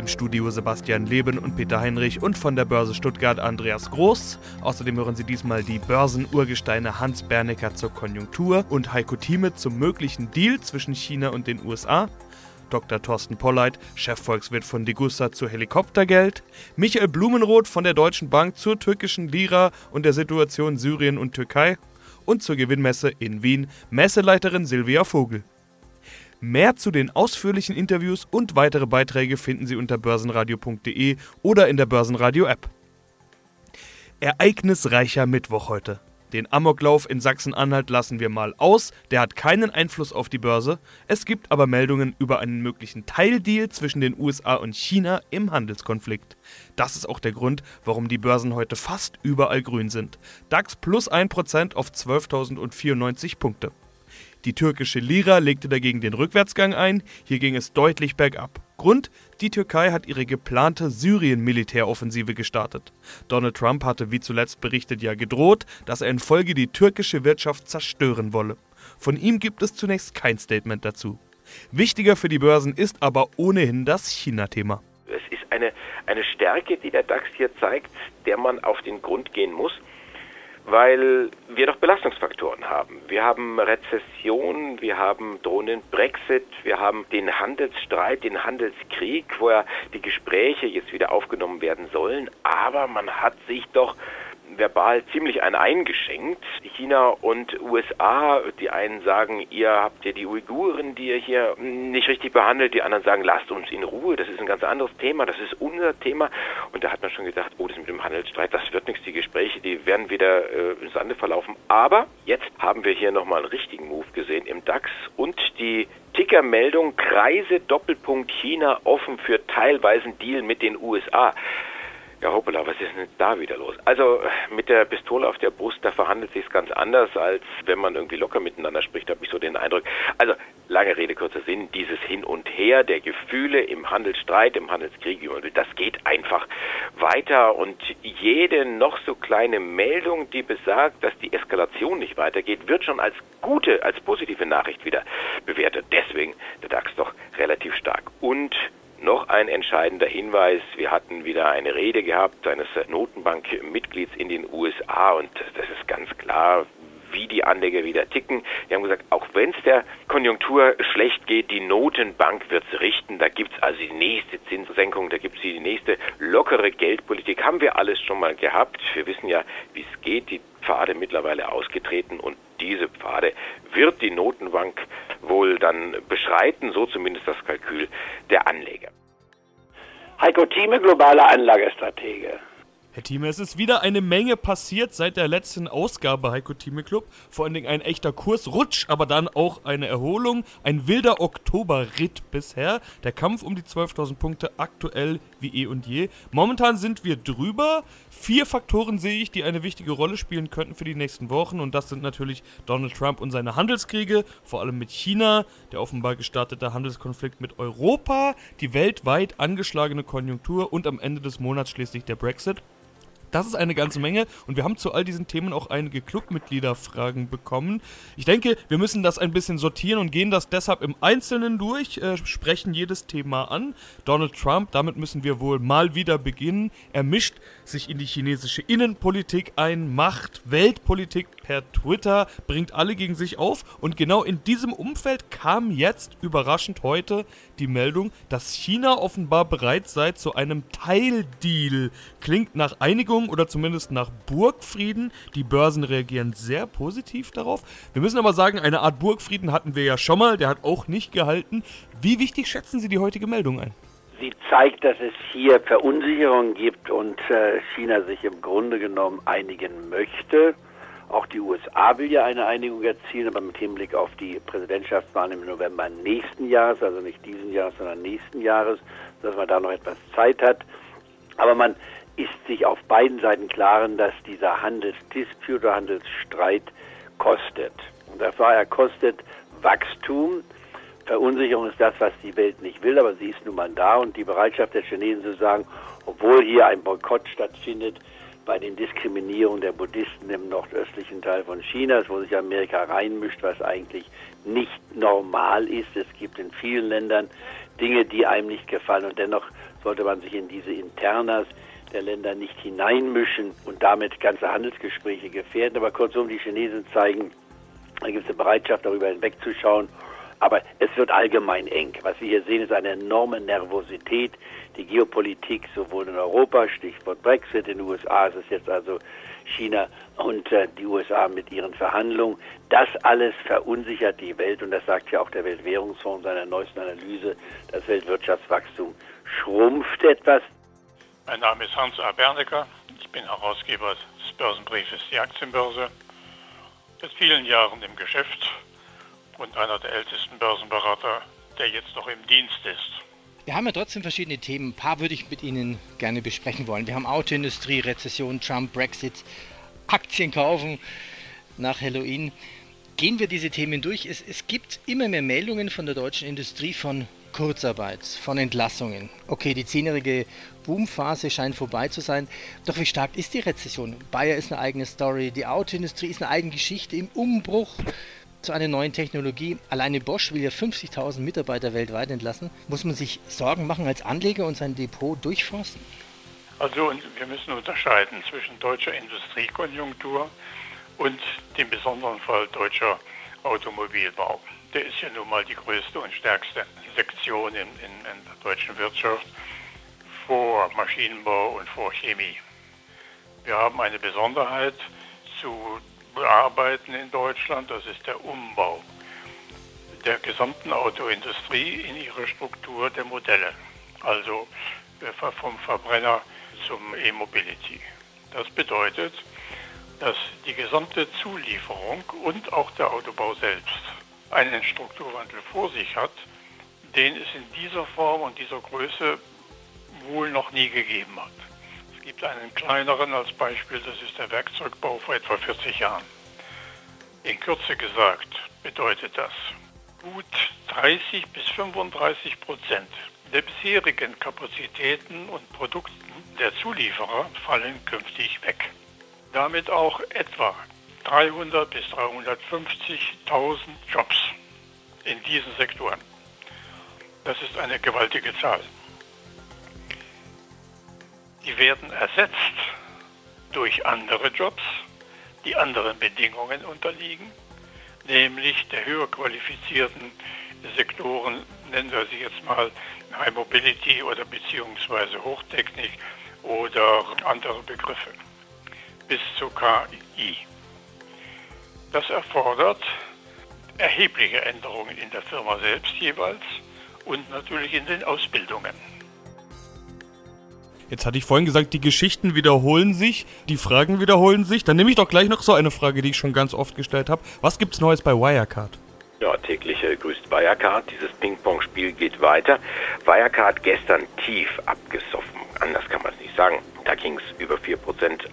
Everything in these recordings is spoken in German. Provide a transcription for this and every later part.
Im Studio Sebastian Leben und Peter Heinrich und von der Börse Stuttgart Andreas Groß. Außerdem hören Sie diesmal die Börsenurgesteine Hans Bernecker zur Konjunktur und Heiko Thieme zum möglichen Deal zwischen China und den USA. Dr. Thorsten Polleit, Chefvolkswirt von Degussa zu Helikoptergeld, Michael Blumenroth von der Deutschen Bank zur türkischen Lira und der Situation Syrien und Türkei und zur Gewinnmesse in Wien Messeleiterin Silvia Vogel. Mehr zu den ausführlichen Interviews und weitere Beiträge finden Sie unter börsenradio.de oder in der Börsenradio-App. Ereignisreicher Mittwoch heute. Den Amoklauf in Sachsen-Anhalt lassen wir mal aus, der hat keinen Einfluss auf die Börse. Es gibt aber Meldungen über einen möglichen Teildeal zwischen den USA und China im Handelskonflikt. Das ist auch der Grund, warum die Börsen heute fast überall grün sind. DAX plus 1% auf 12.094 Punkte. Die türkische Lira legte dagegen den Rückwärtsgang ein, hier ging es deutlich bergab. Grund, die Türkei hat ihre geplante Syrien-Militäroffensive gestartet. Donald Trump hatte wie zuletzt berichtet ja gedroht, dass er in Folge die türkische Wirtschaft zerstören wolle. Von ihm gibt es zunächst kein Statement dazu. Wichtiger für die Börsen ist aber ohnehin das China-Thema. Es ist eine, eine Stärke, die der DAX hier zeigt, der man auf den Grund gehen muss weil wir doch Belastungsfaktoren. Wir haben Rezession, wir haben drohenden Brexit, wir haben den Handelsstreit, den Handelskrieg, wo ja die Gespräche jetzt wieder aufgenommen werden sollen. Aber man hat sich doch verbal ziemlich ein eingeschenkt. China und USA, die einen sagen, ihr habt ja die Uiguren, die ihr hier nicht richtig behandelt, die anderen sagen, lasst uns in Ruhe, das ist ein ganz anderes Thema, das ist unser Thema. Und da hat man schon gedacht, oh, das mit dem Handelsstreit, das wird nichts, die Gespräche, die werden wieder äh, im Sande verlaufen. Aber jetzt haben wir hier nochmal einen richtigen Move gesehen im DAX und die Tickermeldung Kreise Doppelpunkt China offen für teilweisen Deal mit den USA. Ja, hoppala, was ist denn da wieder los? Also mit der Pistole auf der Brust, da verhandelt sich ganz anders, als wenn man irgendwie locker miteinander spricht, habe ich so den Eindruck. Also lange Rede, kurzer Sinn, dieses Hin und Her der Gefühle im Handelsstreit, im Handelskrieg, das geht einfach weiter und jede noch so kleine Meldung, die besagt, dass die Eskalation nicht weitergeht, wird schon als gute, als positive Nachricht wieder bewertet. Deswegen der DAX doch relativ stark. Und noch ein entscheidender Hinweis. Wir hatten wieder eine Rede gehabt eines Notenbankmitglieds in den USA und das ist ganz klar, wie die Anleger wieder ticken. Die haben gesagt, auch wenn es der Konjunktur schlecht geht, die Notenbank wird es richten. Da gibt es also die nächste Zinssenkung, da gibt es die nächste lockere Geldpolitik. Haben wir alles schon mal gehabt. Wir wissen ja, wie es geht. Die Pfade mittlerweile ausgetreten und diese Pfade wird die Notenbank wohl dann beschreiten, so zumindest das Kalkül der Anleger. Heiko Thieme, globaler Anlagestratege. Herr Thieme, es ist wieder eine Menge passiert seit der letzten Ausgabe Heiko Thieme Club. Vor allen Dingen ein echter Kursrutsch, aber dann auch eine Erholung. Ein wilder Oktoberritt bisher. Der Kampf um die 12.000 Punkte aktuell wie eh und je. Momentan sind wir drüber. Vier Faktoren sehe ich, die eine wichtige Rolle spielen könnten für die nächsten Wochen. Und das sind natürlich Donald Trump und seine Handelskriege, vor allem mit China, der offenbar gestartete Handelskonflikt mit Europa, die weltweit angeschlagene Konjunktur und am Ende des Monats schließlich der Brexit. Das ist eine ganze Menge und wir haben zu all diesen Themen auch einige Clubmitgliederfragen bekommen. Ich denke, wir müssen das ein bisschen sortieren und gehen das deshalb im Einzelnen durch, äh, sprechen jedes Thema an. Donald Trump, damit müssen wir wohl mal wieder beginnen. Er mischt sich in die chinesische Innenpolitik ein, macht Weltpolitik per Twitter, bringt alle gegen sich auf und genau in diesem Umfeld kam jetzt überraschend heute die Meldung, dass China offenbar bereit sei zu einem Teildeal. Klingt nach Einigung Einigung oder zumindest nach Burgfrieden. Die Börsen reagieren sehr positiv darauf. Wir müssen aber sagen, eine Art Burgfrieden hatten wir ja schon mal, der hat auch nicht gehalten. Wie wichtig schätzen Sie die heutige Meldung ein? Sie zeigt, dass es hier Verunsicherung gibt und äh, China sich im Grunde genommen einigen möchte. Auch die USA will ja eine Einigung erzielen, aber mit Hinblick auf die Präsidentschaftswahlen im November nächsten Jahres, also nicht diesen Jahres, sondern nächsten Jahres, dass man da noch etwas Zeit hat. Aber man ist sich auf beiden Seiten klaren, dass dieser Handelsdispute oder Handelsstreit kostet. Und das war er kostet, Wachstum. Verunsicherung ist das, was die Welt nicht will, aber sie ist nun mal da und die Bereitschaft der Chinesen zu sagen, obwohl hier ein Boykott stattfindet bei den Diskriminierungen der Buddhisten im nordöstlichen Teil von Chinas, wo sich Amerika reinmischt, was eigentlich nicht normal ist. Es gibt in vielen Ländern Dinge, die einem nicht gefallen und dennoch sollte man sich in diese Internas der Länder nicht hineinmischen und damit ganze Handelsgespräche gefährden. Aber kurzum, die Chinesen zeigen eine gewisse Bereitschaft, darüber hinwegzuschauen. Aber es wird allgemein eng. Was wir hier sehen, ist eine enorme Nervosität. Die Geopolitik sowohl in Europa, Stichwort Brexit, in den USA ist es jetzt also China und äh, die USA mit ihren Verhandlungen. Das alles verunsichert die Welt und das sagt ja auch der Weltwährungsfonds in seiner neuesten Analyse. Das Weltwirtschaftswachstum schrumpft etwas. Mein Name ist Hans A. Bernecker. Ich bin Herausgeber des Börsenbriefes Die Aktienbörse. Seit vielen Jahren im Geschäft und einer der ältesten Börsenberater, der jetzt noch im Dienst ist. Wir haben ja trotzdem verschiedene Themen. Ein paar würde ich mit Ihnen gerne besprechen wollen. Wir haben Autoindustrie, Rezession, Trump, Brexit, Aktien kaufen nach Halloween. Gehen wir diese Themen durch. Es, es gibt immer mehr Meldungen von der deutschen Industrie von Kurzarbeit, von Entlassungen. Okay, die zehnjährige Boomphase scheint vorbei zu sein. Doch wie stark ist die Rezession? Bayer ist eine eigene Story, die Autoindustrie ist eine eigene Geschichte im Umbruch zu einer neuen Technologie. Alleine Bosch will ja 50.000 Mitarbeiter weltweit entlassen. Muss man sich Sorgen machen als Anleger und sein Depot durchforsten? Also wir müssen unterscheiden zwischen deutscher Industriekonjunktur und dem besonderen Fall deutscher Automobilbau. Der ist ja nun mal die größte und stärkste Sektion in, in, in der deutschen Wirtschaft vor Maschinenbau und vor Chemie. Wir haben eine Besonderheit zu bearbeiten in Deutschland, das ist der Umbau der gesamten Autoindustrie in ihrer Struktur der Modelle, also äh, vom Verbrenner zum E-Mobility. Das bedeutet, dass die gesamte Zulieferung und auch der Autobau selbst einen Strukturwandel vor sich hat, den es in dieser Form und dieser Größe wohl noch nie gegeben hat. Es gibt einen kleineren als Beispiel, das ist der Werkzeugbau vor etwa 40 Jahren. In Kürze gesagt bedeutet das, gut 30 bis 35 Prozent der bisherigen Kapazitäten und Produkten der Zulieferer fallen künftig weg. Damit auch etwa 300 bis 350.000 Jobs in diesen Sektoren. Das ist eine gewaltige Zahl. Die werden ersetzt durch andere Jobs, die anderen Bedingungen unterliegen, nämlich der höher qualifizierten Sektoren, nennen wir sie jetzt mal High Mobility oder beziehungsweise Hochtechnik oder andere Begriffe, bis zu KI. Das erfordert erhebliche Änderungen in der Firma selbst jeweils und natürlich in den Ausbildungen. Jetzt hatte ich vorhin gesagt, die Geschichten wiederholen sich, die Fragen wiederholen sich. Dann nehme ich doch gleich noch so eine Frage, die ich schon ganz oft gestellt habe. Was gibt's Neues bei Wirecard? Ja, täglich äh, grüßt Wirecard. Dieses Ping-Pong-Spiel geht weiter. Wirecard gestern tief abgesoffen. Anders kann man es nicht sagen. Da ging es über 4%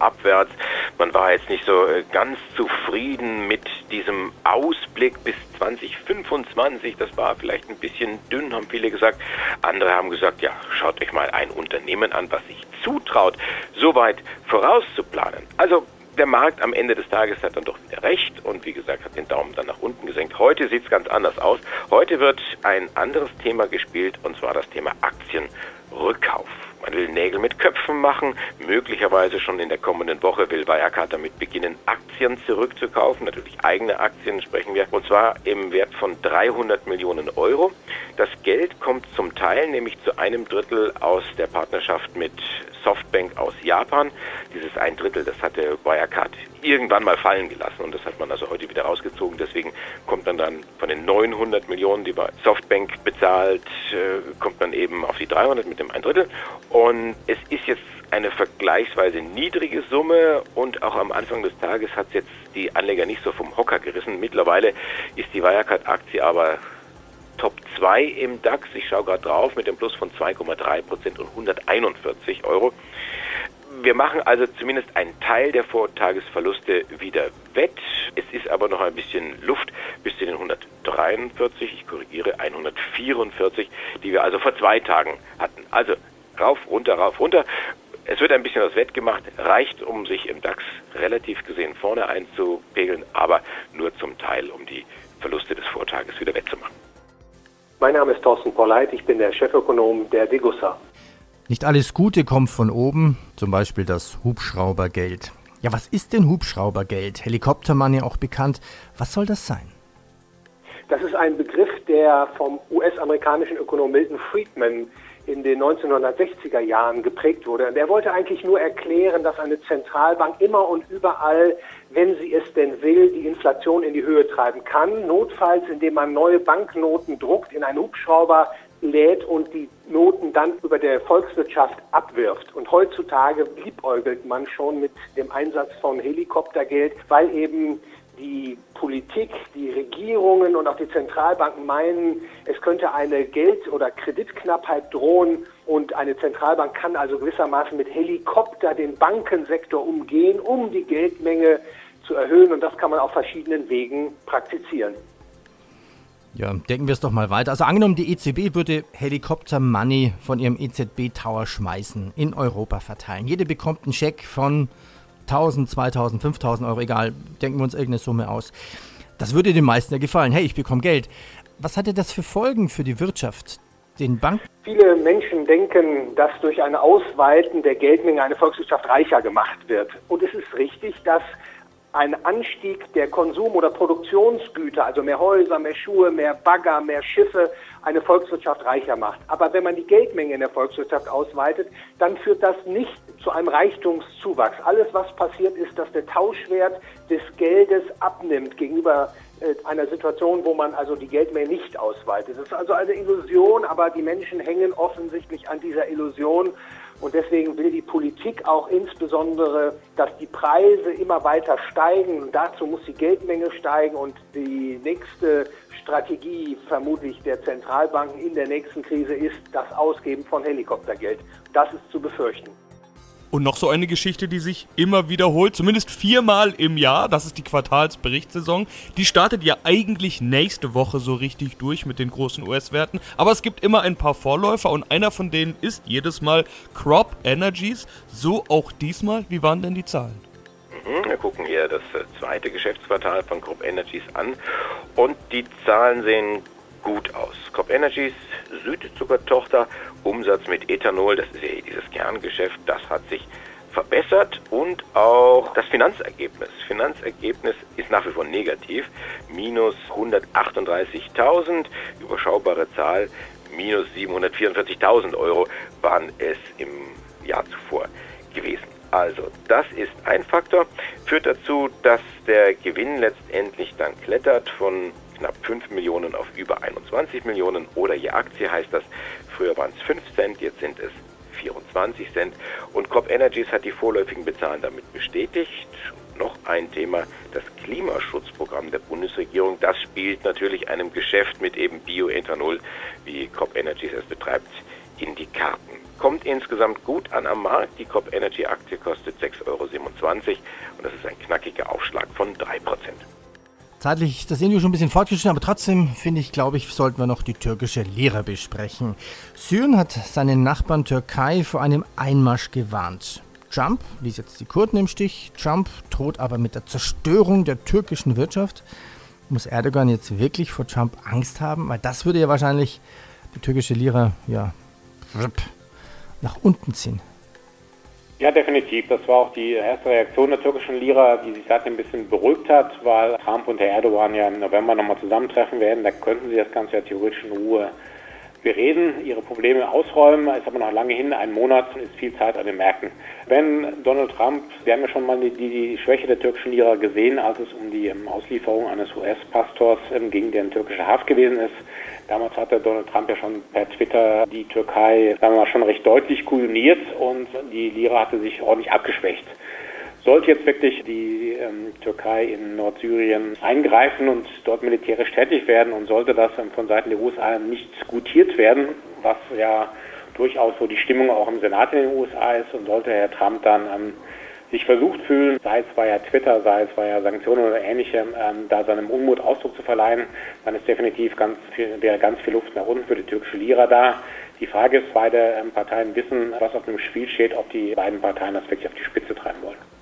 abwärts. Man war jetzt nicht so äh, ganz zufrieden mit diesem Ausblick bis 2025. Das war vielleicht ein bisschen dünn, haben viele gesagt. Andere haben gesagt, ja, schaut euch mal ein Unternehmen an, was sich zutraut, so weit vorauszuplanen. Also der Markt am Ende des Tages hat dann doch wieder recht und wie gesagt hat den Daumen dann nach unten gesenkt. Heute sieht es ganz anders aus. Heute wird ein anderes Thema gespielt und zwar das Thema Aktienrückkauf. Man will Nägel mit Köpfen machen. Möglicherweise schon in der kommenden Woche will Wirecard damit beginnen, Aktien zurückzukaufen. Natürlich eigene Aktien sprechen wir. Und zwar im Wert von 300 Millionen Euro. Das Geld kommt zum Teil, nämlich zu einem Drittel aus der Partnerschaft mit Softbank aus Japan. Dieses ein Drittel, das hatte Wirecard irgendwann mal fallen gelassen und das hat man also heute wieder rausgezogen. Deswegen kommt man dann von den 900 Millionen, die Softbank bezahlt, äh, kommt man eben auf die 300 mit dem ein Drittel. Und es ist jetzt eine vergleichsweise niedrige Summe und auch am Anfang des Tages hat es jetzt die Anleger nicht so vom Hocker gerissen. Mittlerweile ist die Wirecard-Aktie aber Top 2 im DAX. Ich schaue gerade drauf mit dem Plus von 2,3 Prozent und 141 Euro. Wir machen also zumindest einen Teil der Vortagesverluste wieder wett. Es ist aber noch ein bisschen Luft bis zu den 143, ich korrigiere, 144, die wir also vor zwei Tagen hatten. Also rauf, runter, rauf, runter. Es wird ein bisschen was wettgemacht, reicht, um sich im DAX relativ gesehen vorne einzupegeln, aber nur zum Teil, um die Verluste des Vortages wieder wettzumachen. Mein Name ist Thorsten Polleit, ich bin der Chefökonom der Degussa. Nicht alles Gute kommt von oben, zum Beispiel das Hubschraubergeld. Ja, was ist denn Hubschraubergeld? Helikoptermoney auch bekannt. Was soll das sein? Das ist ein Begriff, der vom US-amerikanischen Ökonom Milton Friedman in den 1960er Jahren geprägt wurde. Und er wollte eigentlich nur erklären, dass eine Zentralbank immer und überall, wenn sie es denn will, die Inflation in die Höhe treiben kann. Notfalls, indem man neue Banknoten druckt, in einen Hubschrauber lädt und die Noten dann über der Volkswirtschaft abwirft. Und heutzutage liebäugelt man schon mit dem Einsatz von Helikoptergeld, weil eben die Politik, die Regierungen und auch die Zentralbanken meinen, es könnte eine Geld- oder Kreditknappheit drohen und eine Zentralbank kann also gewissermaßen mit Helikopter den Bankensektor umgehen, um die Geldmenge zu erhöhen und das kann man auf verschiedenen Wegen praktizieren. Ja, denken wir es doch mal weiter. Also angenommen, die EZB würde Helikopter Money von ihrem EZB Tower schmeißen, in Europa verteilen. Jede bekommt einen Scheck von 1000, 2000, 5000 Euro, egal, denken wir uns irgendeine Summe aus. Das würde den meisten ja gefallen. Hey, ich bekomme Geld. Was hatte das für Folgen für die Wirtschaft, den Banken? Viele Menschen denken, dass durch ein Ausweiten der Geldmenge eine Volkswirtschaft reicher gemacht wird. Und es ist richtig, dass ein Anstieg der Konsum- oder Produktionsgüter, also mehr Häuser, mehr Schuhe, mehr Bagger, mehr Schiffe, eine Volkswirtschaft reicher macht. Aber wenn man die Geldmenge in der Volkswirtschaft ausweitet, dann führt das nicht zu einem Reichtumszuwachs. Alles, was passiert, ist, dass der Tauschwert des Geldes abnimmt gegenüber einer Situation, wo man also die Geldmenge nicht ausweitet. Das ist also eine Illusion, aber die Menschen hängen offensichtlich an dieser Illusion und deswegen will die Politik auch insbesondere, dass die Preise immer weiter steigen. Und dazu muss die Geldmenge steigen. Und die nächste Strategie vermutlich der Zentralbanken in der nächsten Krise ist das Ausgeben von Helikoptergeld. Das ist zu befürchten. Und noch so eine Geschichte, die sich immer wiederholt, zumindest viermal im Jahr, das ist die Quartalsberichtssaison. Die startet ja eigentlich nächste Woche so richtig durch mit den großen US-Werten. Aber es gibt immer ein paar Vorläufer und einer von denen ist jedes Mal Crop Energies. So auch diesmal. Wie waren denn die Zahlen? Mhm, wir gucken hier das äh, zweite Geschäftsquartal von Crop Energies an und die Zahlen sehen gut aus. Crop Energies, Südzuckertochter, Umsatz mit Ethanol, das ist ja dieses Kerngeschäft, das hat sich verbessert und auch das Finanzergebnis. Finanzergebnis ist nach wie vor negativ, minus 138.000, überschaubare Zahl, minus 744.000 Euro waren es im Jahr zuvor gewesen. Also das ist ein Faktor, führt dazu, dass der Gewinn letztendlich dann klettert von knapp 5 Millionen auf über 21 Millionen oder je Aktie heißt das, früher waren es 5 Cent, jetzt sind es 24 Cent und Crop Energies hat die vorläufigen Bezahlen damit bestätigt. Noch ein Thema, das Klimaschutzprogramm der Bundesregierung, das spielt natürlich einem Geschäft mit eben Bioethanol, wie Crop Energies es betreibt, in die Karten. Kommt insgesamt gut an am Markt. Die Crop Energy Aktie kostet 6,27 Euro und das ist ein knackiger Aufschlag von 3 Prozent. Zeitlich das Interview schon ein bisschen fortgeschritten, aber trotzdem finde ich, glaube ich, sollten wir noch die türkische Lehre besprechen. Syrien hat seinen Nachbarn Türkei vor einem Einmarsch gewarnt. Trump ließ jetzt die Kurden im Stich. Trump droht aber mit der Zerstörung der türkischen Wirtschaft. Muss Erdogan jetzt wirklich vor Trump Angst haben? Weil das würde ja wahrscheinlich die türkische Lira ja, nach unten ziehen. Ja, definitiv. Das war auch die erste Reaktion der türkischen Lira, die sich seitdem ein bisschen beruhigt hat, weil Trump und Herr Erdogan ja im November nochmal zusammentreffen werden. Da könnten sie das Ganze ja theoretisch in Ruhe bereden, ihre Probleme ausräumen. Ist aber noch lange hin, ein Monat ist viel Zeit an den Märkten. Wenn Donald Trump, wir haben ja schon mal die, die Schwäche der türkischen Lira gesehen, als es um die um, Auslieferung eines US-Pastors ähm, gegen den türkische Haft gewesen ist. Damals hatte Donald Trump ja schon per Twitter die Türkei, sagen wir mal, schon recht deutlich kujoniert und die Lira hatte sich ordentlich abgeschwächt. Sollte jetzt wirklich die ähm, Türkei in Nordsyrien eingreifen und dort militärisch tätig werden und sollte das ähm, von Seiten der USA nicht gutiert werden, was ja durchaus so die Stimmung auch im Senat in den USA ist und sollte Herr Trump dann ähm, sich versucht fühlen, sei es via Twitter, sei es via Sanktionen oder ähnlichem, ähm, da seinem Unmut Ausdruck zu verleihen, dann ist definitiv ganz viel, wäre ganz viel Luft nach unten für die türkische Lira da. Die Frage ist, beide ähm, Parteien wissen, was auf dem Spiel steht, ob die beiden Parteien das wirklich auf die Spitze treiben wollen.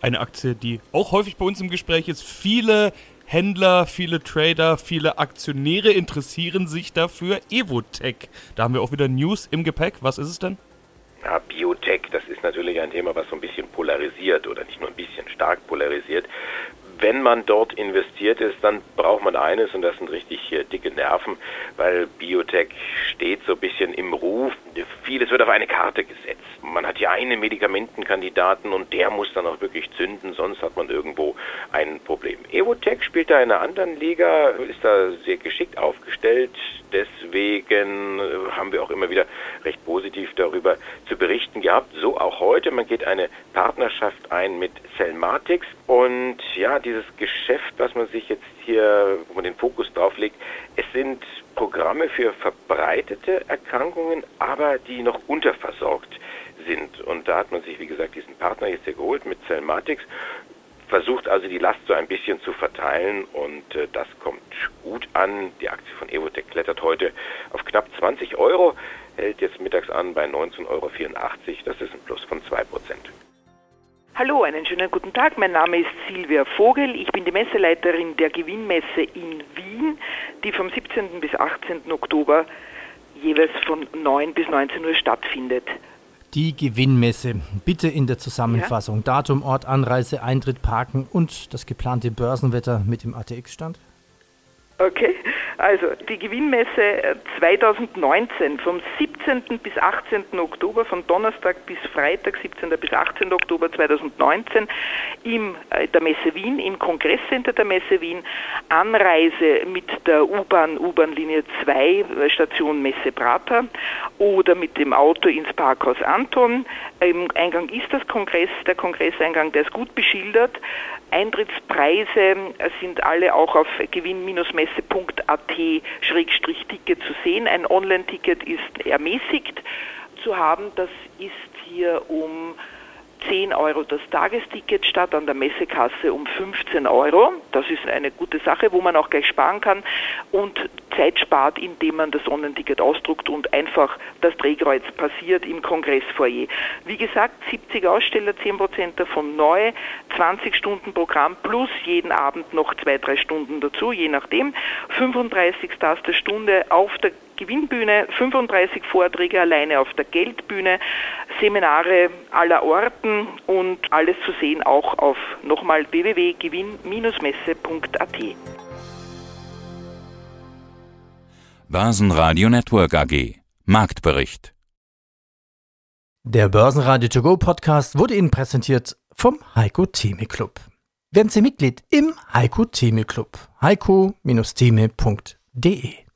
Eine Aktie, die auch häufig bei uns im Gespräch ist. Viele Händler, viele Trader, viele Aktionäre interessieren sich dafür. Evotech. Da haben wir auch wieder News im Gepäck. Was ist es denn? Ja, Biotech, das ist natürlich ein Thema, was so ein bisschen polarisiert oder nicht nur ein bisschen stark polarisiert. Wenn man dort investiert ist, dann braucht man eines und das sind richtig dicke Nerven, weil Biotech steht so ein bisschen im Ruf. Vieles wird auf eine Karte gesetzt. Man hat hier einen Medikamentenkandidaten und der muss dann auch wirklich zünden, sonst hat man irgendwo ein Problem. Evotech spielt da in einer anderen Liga, ist da sehr geschickt aufgestellt. Deswegen äh, haben wir auch immer wieder recht positiv darüber zu berichten gehabt. So auch heute. Man geht eine Partnerschaft ein mit Cellmatics und ja, dieses Geschäft, was man sich jetzt hier, wo man den Fokus drauf legt, es sind Programme für verbreitete Erkrankungen, aber die noch unterversorgt sind. Und da hat man sich, wie gesagt, diesen Partner jetzt hier geholt mit Cellmatics versucht also die Last so ein bisschen zu verteilen und äh, das kommt gut an. Die Aktie von Evotec klettert heute auf knapp 20 Euro, hält jetzt mittags an bei 19,84 Euro. Das ist ein Plus von 2 Prozent. Hallo, einen schönen guten Tag. Mein Name ist Silvia Vogel. Ich bin die Messeleiterin der Gewinnmesse in Wien, die vom 17. bis 18. Oktober jeweils von 9 bis 19 Uhr stattfindet. Die Gewinnmesse. Bitte in der Zusammenfassung. Ja. Datum, Ort, Anreise, Eintritt, Parken und das geplante Börsenwetter mit dem ATX-Stand. Okay, also die Gewinnmesse 2019 äh, vom 17. bis 18. Oktober, von Donnerstag bis Freitag, 17. bis 18. Oktober 2019 im äh, der Messe Wien, im Kongresscenter der Messe Wien, Anreise mit der U-Bahn, U-Bahn-Linie 2, äh, Station Messe Prater oder mit dem Auto ins Parkhaus Anton. Im Eingang ist das Kongress, der Kongresseingang, der ist gut beschildert. Eintrittspreise sind alle auch auf gewinn-messe.at-ticket zu sehen. Ein Online-Ticket ist ermäßigt zu haben. Das ist hier um 10 Euro das Tagesticket statt an der Messekasse um 15 Euro. Das ist eine gute Sache, wo man auch gleich sparen kann und Zeit spart, indem man das Online-Ticket ausdruckt und einfach das Drehkreuz passiert im Kongressfoyer. Wie gesagt, 70 Aussteller, 10% davon neu, 20 Stunden Programm plus jeden Abend noch zwei, drei Stunden dazu, je nachdem. 35 Stars Stunde auf der Gewinnbühne, 35 Vorträge alleine auf der Geldbühne, Seminare aller Orten und alles zu sehen auch auf nochmal www.gewinn-messe.at. Börsenradio Network AG Marktbericht Der Börsenradio To Go Podcast wurde Ihnen präsentiert vom Heiko Theme Club. Werden Sie Mitglied im Heiko Theme Club. heiko-theme.de